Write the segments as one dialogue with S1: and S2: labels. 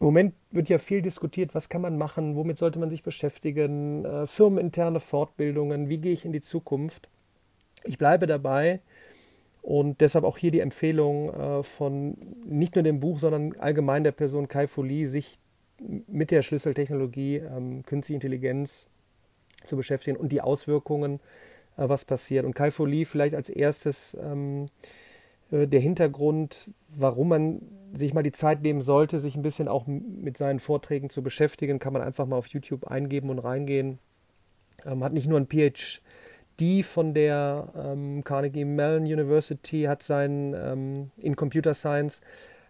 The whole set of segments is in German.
S1: Im Moment wird ja viel diskutiert, was kann man machen, womit sollte man sich beschäftigen, äh, firmeninterne Fortbildungen, wie gehe ich in die Zukunft. Ich bleibe dabei und deshalb auch hier die Empfehlung äh, von nicht nur dem Buch, sondern allgemein der Person Kai Folie, sich mit der Schlüsseltechnologie ähm, künstliche Intelligenz zu beschäftigen und die Auswirkungen, äh, was passiert. Und Kai Folie vielleicht als erstes ähm, äh, der Hintergrund, warum man sich mal die Zeit nehmen sollte, sich ein bisschen auch mit seinen Vorträgen zu beschäftigen, kann man einfach mal auf YouTube eingeben und reingehen. Ähm, hat nicht nur ein PhD von der ähm, Carnegie Mellon University, hat seinen ähm, in Computer Science,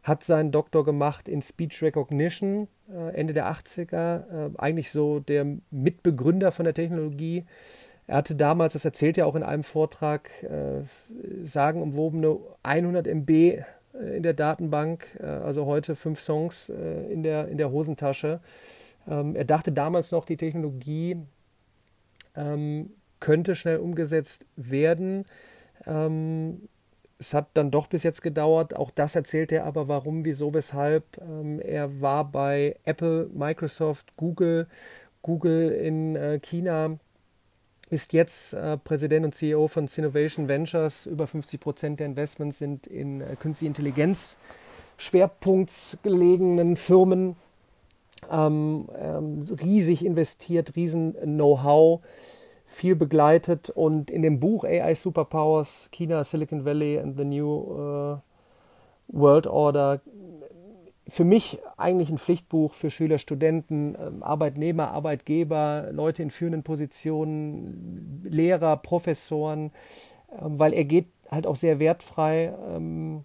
S1: hat seinen Doktor gemacht in Speech Recognition äh, Ende der 80er, äh, eigentlich so der Mitbegründer von der Technologie. Er hatte damals, das erzählt er auch in einem Vortrag, äh, sagenumwobene 100 MB äh, in der Datenbank, äh, also heute fünf Songs äh, in, der, in der Hosentasche. Ähm, er dachte damals noch, die Technologie ähm, könnte schnell umgesetzt werden. Ähm, es hat dann doch bis jetzt gedauert. Auch das erzählt er aber, warum, wieso, weshalb. Ähm, er war bei Apple, Microsoft, Google, Google in äh, China ist jetzt äh, Präsident und CEO von Sinovation Ventures. Über 50 Prozent der Investments sind in äh, künstliche Intelligenz schwerpunktsgelegenen Firmen. Ähm, ähm, riesig investiert, riesen Know-how, viel begleitet und in dem Buch AI Superpowers, China, Silicon Valley and the New uh, World Order für mich eigentlich ein Pflichtbuch für Schüler, Studenten, ähm, Arbeitnehmer, Arbeitgeber, Leute in führenden Positionen, Lehrer, Professoren, ähm, weil er geht halt auch sehr wertfrei ähm,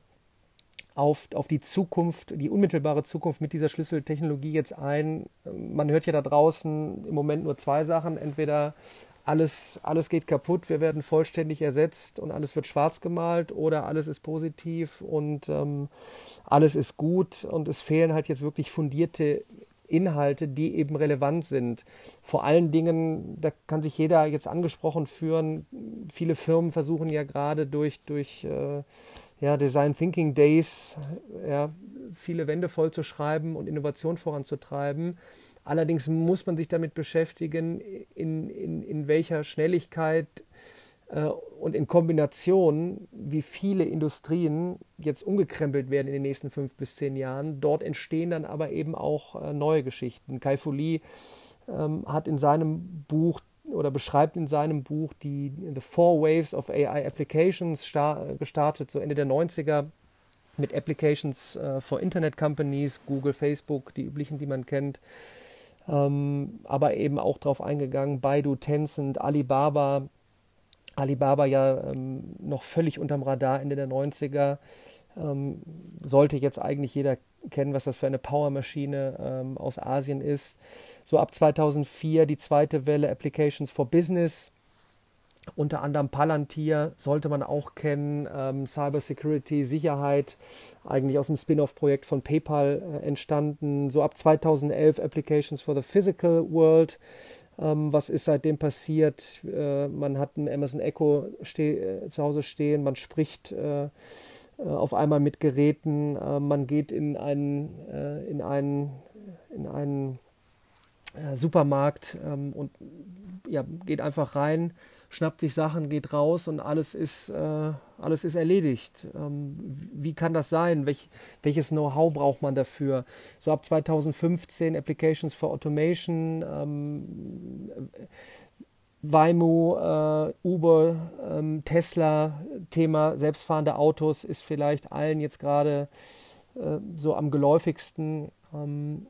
S1: auf, auf die Zukunft, die unmittelbare Zukunft mit dieser Schlüsseltechnologie jetzt ein. Man hört ja da draußen im Moment nur zwei Sachen. Entweder alles, alles geht kaputt, wir werden vollständig ersetzt und alles wird schwarz gemalt oder alles ist positiv und ähm, alles ist gut und es fehlen halt jetzt wirklich fundierte Inhalte, die eben relevant sind. Vor allen Dingen, da kann sich jeder jetzt angesprochen führen. Viele Firmen versuchen ja gerade durch, durch äh, ja, Design Thinking Days ja, viele Wände voll zu schreiben und Innovation voranzutreiben. Allerdings muss man sich damit beschäftigen, in, in, in welcher Schnelligkeit äh, und in Kombination, wie viele Industrien jetzt umgekrempelt werden in den nächsten fünf bis zehn Jahren. Dort entstehen dann aber eben auch äh, neue Geschichten. Kai Folie ähm, hat in seinem Buch oder beschreibt in seinem Buch die The Four Waves of AI Applications gestartet, so Ende der 90er mit Applications äh, for Internet Companies, Google, Facebook, die üblichen, die man kennt ähm, aber eben auch darauf eingegangen, Baidu, Tencent, Alibaba, Alibaba ja ähm, noch völlig unterm Radar Ende der 90er, ähm, sollte jetzt eigentlich jeder kennen, was das für eine Powermaschine ähm, aus Asien ist. So ab 2004 die zweite Welle Applications for Business, unter anderem Palantir sollte man auch kennen, ähm, Cybersecurity, Sicherheit, eigentlich aus dem Spin-off-Projekt von PayPal äh, entstanden. So ab 2011 Applications for the Physical World. Ähm, was ist seitdem passiert? Äh, man hat ein Amazon Echo äh, zu Hause stehen, man spricht äh, äh, auf einmal mit Geräten, äh, man geht in einen, in einen, in einen Supermarkt ähm, und ja, geht einfach rein schnappt sich Sachen, geht raus und alles ist, äh, alles ist erledigt. Ähm, wie kann das sein? Welch, welches Know-how braucht man dafür? So ab 2015 Applications for Automation, ähm, Waymo, äh, Uber, ähm, Tesla, Thema selbstfahrende Autos ist vielleicht allen jetzt gerade äh, so am geläufigsten. Ähm,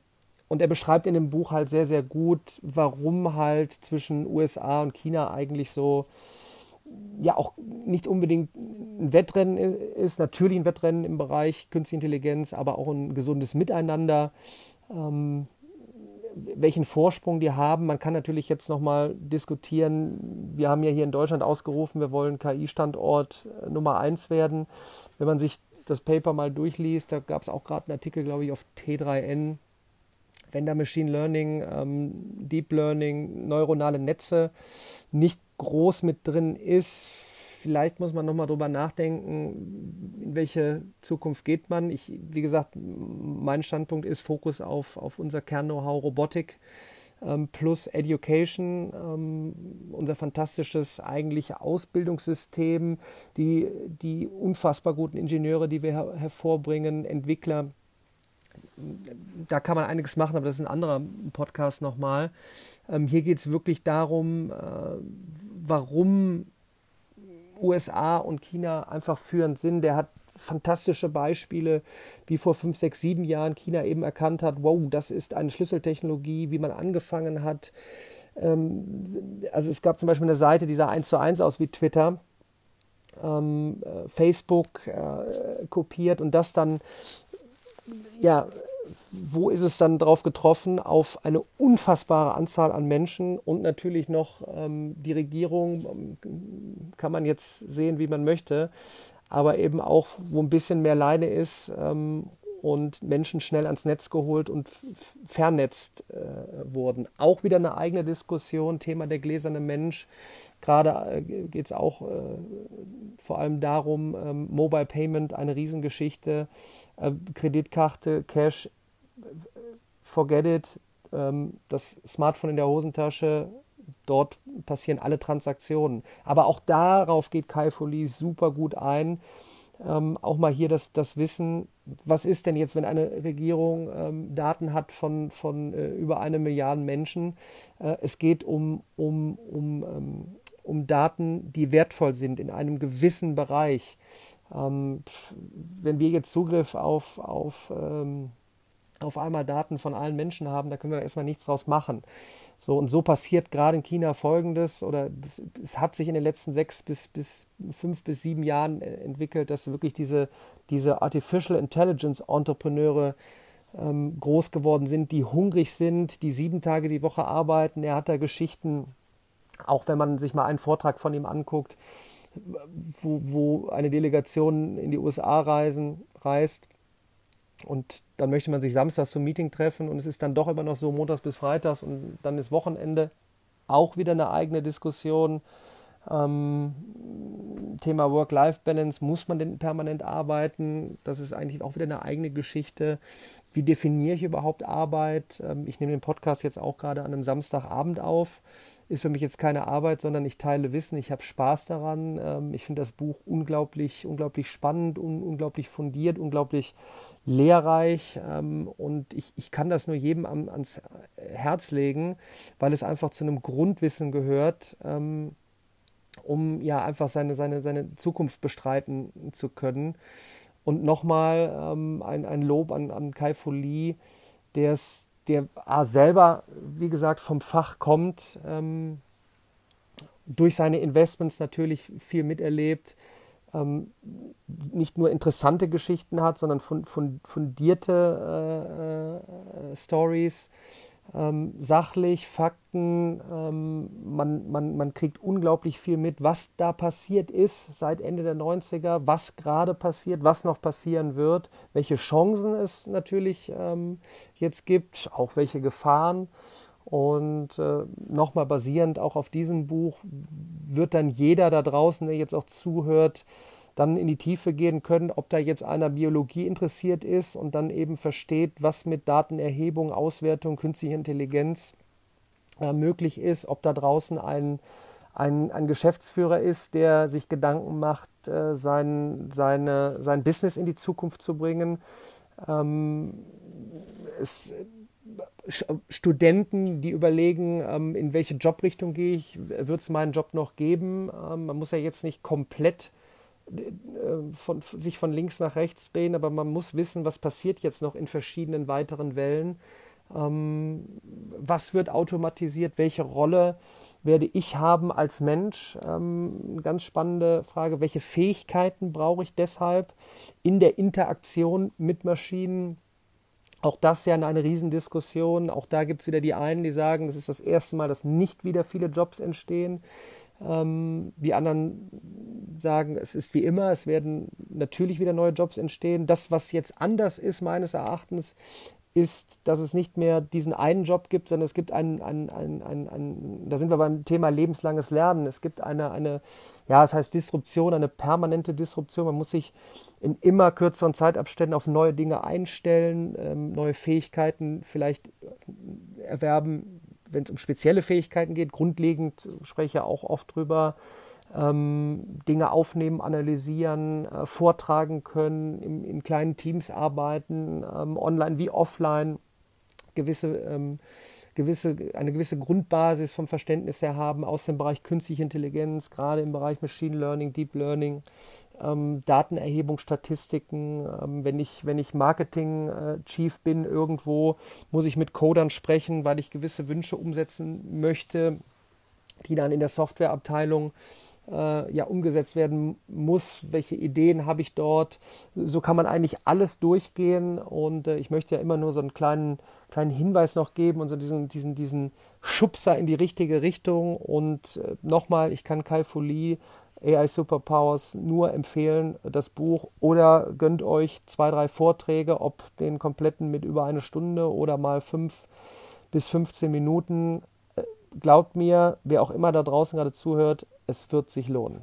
S1: und er beschreibt in dem Buch halt sehr, sehr gut, warum halt zwischen USA und China eigentlich so, ja, auch nicht unbedingt ein Wettrennen ist, natürlich ein Wettrennen im Bereich Künstliche Intelligenz, aber auch ein gesundes Miteinander. Ähm, welchen Vorsprung die haben. Man kann natürlich jetzt nochmal diskutieren. Wir haben ja hier in Deutschland ausgerufen, wir wollen KI-Standort äh, Nummer 1 werden. Wenn man sich das Paper mal durchliest, da gab es auch gerade einen Artikel, glaube ich, auf T3N, wenn da Machine Learning, ähm, Deep Learning, neuronale Netze nicht groß mit drin ist, vielleicht muss man nochmal drüber nachdenken, in welche Zukunft geht man. Ich, wie gesagt, mein Standpunkt ist Fokus auf, auf unser Kern-Know-how Robotik ähm, plus Education, ähm, unser fantastisches eigentlich Ausbildungssystem, die, die unfassbar guten Ingenieure, die wir her hervorbringen, Entwickler. Da kann man einiges machen, aber das ist ein anderer Podcast nochmal. Ähm, hier geht es wirklich darum, äh, warum USA und China einfach führend sind. Der hat fantastische Beispiele, wie vor fünf, sechs, sieben Jahren China eben erkannt hat, wow, das ist eine Schlüsseltechnologie, wie man angefangen hat. Ähm, also es gab zum Beispiel eine Seite, die sah eins zu eins aus wie Twitter. Ähm, äh, Facebook äh, kopiert und das dann ja wo ist es dann drauf getroffen? Auf eine unfassbare Anzahl an Menschen und natürlich noch ähm, die Regierung, ähm, kann man jetzt sehen, wie man möchte, aber eben auch, wo ein bisschen mehr Leine ist ähm, und Menschen schnell ans Netz geholt und vernetzt äh, wurden. Auch wieder eine eigene Diskussion, Thema der gläserne Mensch. Gerade äh, geht es auch äh, vor allem darum, ähm, Mobile Payment, eine Riesengeschichte, äh, Kreditkarte, Cash forget it, ähm, das Smartphone in der Hosentasche, dort passieren alle Transaktionen. Aber auch darauf geht Kai Folie super gut ein. Ähm, auch mal hier das, das Wissen, was ist denn jetzt, wenn eine Regierung ähm, Daten hat von, von äh, über eine Milliarde Menschen? Äh, es geht um, um, um, ähm, um Daten, die wertvoll sind in einem gewissen Bereich. Ähm, wenn wir jetzt Zugriff auf, auf ähm, auf einmal Daten von allen Menschen haben, da können wir erstmal nichts draus machen. So, und so passiert gerade in China Folgendes, oder es, es, hat sich in den letzten sechs bis, bis fünf bis sieben Jahren äh, entwickelt, dass wirklich diese, diese Artificial Intelligence Entrepreneure ähm, groß geworden sind, die hungrig sind, die sieben Tage die Woche arbeiten. Er hat da Geschichten, auch wenn man sich mal einen Vortrag von ihm anguckt, wo, wo eine Delegation in die USA reisen, reist und dann möchte man sich samstags zum Meeting treffen und es ist dann doch immer noch so montags bis freitags und dann ist Wochenende auch wieder eine eigene Diskussion. Ähm, Thema Work-Life-Balance, muss man denn permanent arbeiten? Das ist eigentlich auch wieder eine eigene Geschichte. Wie definiere ich überhaupt Arbeit? Ähm, ich nehme den Podcast jetzt auch gerade an einem Samstagabend auf. Ist für mich jetzt keine Arbeit, sondern ich teile Wissen, ich habe Spaß daran. Ähm, ich finde das Buch unglaublich, unglaublich spannend, un unglaublich fundiert, unglaublich lehrreich ähm, und ich, ich kann das nur jedem am, ans Herz legen, weil es einfach zu einem Grundwissen gehört, ähm, um ja einfach seine, seine, seine Zukunft bestreiten zu können. Und nochmal ähm, ein, ein Lob an, an Kai Folie, der der A, selber, wie gesagt, vom Fach kommt, ähm, durch seine Investments natürlich viel miterlebt, ähm, nicht nur interessante Geschichten hat, sondern fundierte äh, äh, Stories, ähm, sachlich, Fakten. Ähm, man, man, man kriegt unglaublich viel mit, was da passiert ist seit Ende der 90er, was gerade passiert, was noch passieren wird, welche Chancen es natürlich ähm, jetzt gibt, auch welche Gefahren. Und äh, nochmal basierend auch auf diesem Buch wird dann jeder da draußen, der jetzt auch zuhört, dann in die Tiefe gehen können, ob da jetzt einer Biologie interessiert ist und dann eben versteht, was mit Datenerhebung, Auswertung, künstlicher Intelligenz äh, möglich ist, ob da draußen ein, ein, ein Geschäftsführer ist, der sich Gedanken macht, äh, sein, seine, sein Business in die Zukunft zu bringen. Ähm, es, Studenten, die überlegen, ähm, in welche Jobrichtung gehe ich, wird es meinen Job noch geben. Ähm, man muss ja jetzt nicht komplett von, sich von links nach rechts drehen, aber man muss wissen, was passiert jetzt noch in verschiedenen weiteren Wellen. Ähm, was wird automatisiert? Welche Rolle werde ich haben als Mensch? Ähm, ganz spannende Frage. Welche Fähigkeiten brauche ich deshalb in der Interaktion mit Maschinen? Auch das ja eine Riesendiskussion. Auch da gibt es wieder die einen, die sagen, das ist das erste Mal, dass nicht wieder viele Jobs entstehen. Ähm, die anderen sagen, es ist wie immer, es werden natürlich wieder neue Jobs entstehen. Das, was jetzt anders ist, meines Erachtens, ist, dass es nicht mehr diesen einen Job gibt, sondern es gibt einen, einen, einen, einen, einen da sind wir beim Thema lebenslanges Lernen. Es gibt eine, eine, ja, es heißt Disruption, eine permanente Disruption. Man muss sich in immer kürzeren Zeitabständen auf neue Dinge einstellen, ähm, neue Fähigkeiten vielleicht erwerben, wenn es um spezielle Fähigkeiten geht. Grundlegend spreche ich ja auch oft drüber ähm, Dinge aufnehmen, analysieren, äh, vortragen können, in, in, kleinen Teams arbeiten, ähm, online wie offline, gewisse, ähm, gewisse, eine gewisse Grundbasis vom Verständnis her haben aus dem Bereich künstliche Intelligenz, gerade im Bereich Machine Learning, Deep Learning. Ähm, Datenerhebung, Statistiken. Ähm, wenn ich, wenn ich Marketing-Chief äh, bin irgendwo, muss ich mit Codern sprechen, weil ich gewisse Wünsche umsetzen möchte, die dann in der Softwareabteilung äh, ja umgesetzt werden muss, welche Ideen habe ich dort. So kann man eigentlich alles durchgehen und äh, ich möchte ja immer nur so einen kleinen, kleinen Hinweis noch geben und so diesen, diesen, diesen Schubser in die richtige Richtung. Und äh, nochmal, ich kann Kai Folie AI Superpowers nur empfehlen, das Buch, oder gönnt euch zwei, drei Vorträge, ob den kompletten mit über eine Stunde oder mal fünf bis 15 Minuten. Äh, glaubt mir, wer auch immer da draußen gerade zuhört, es wird sich lohnen.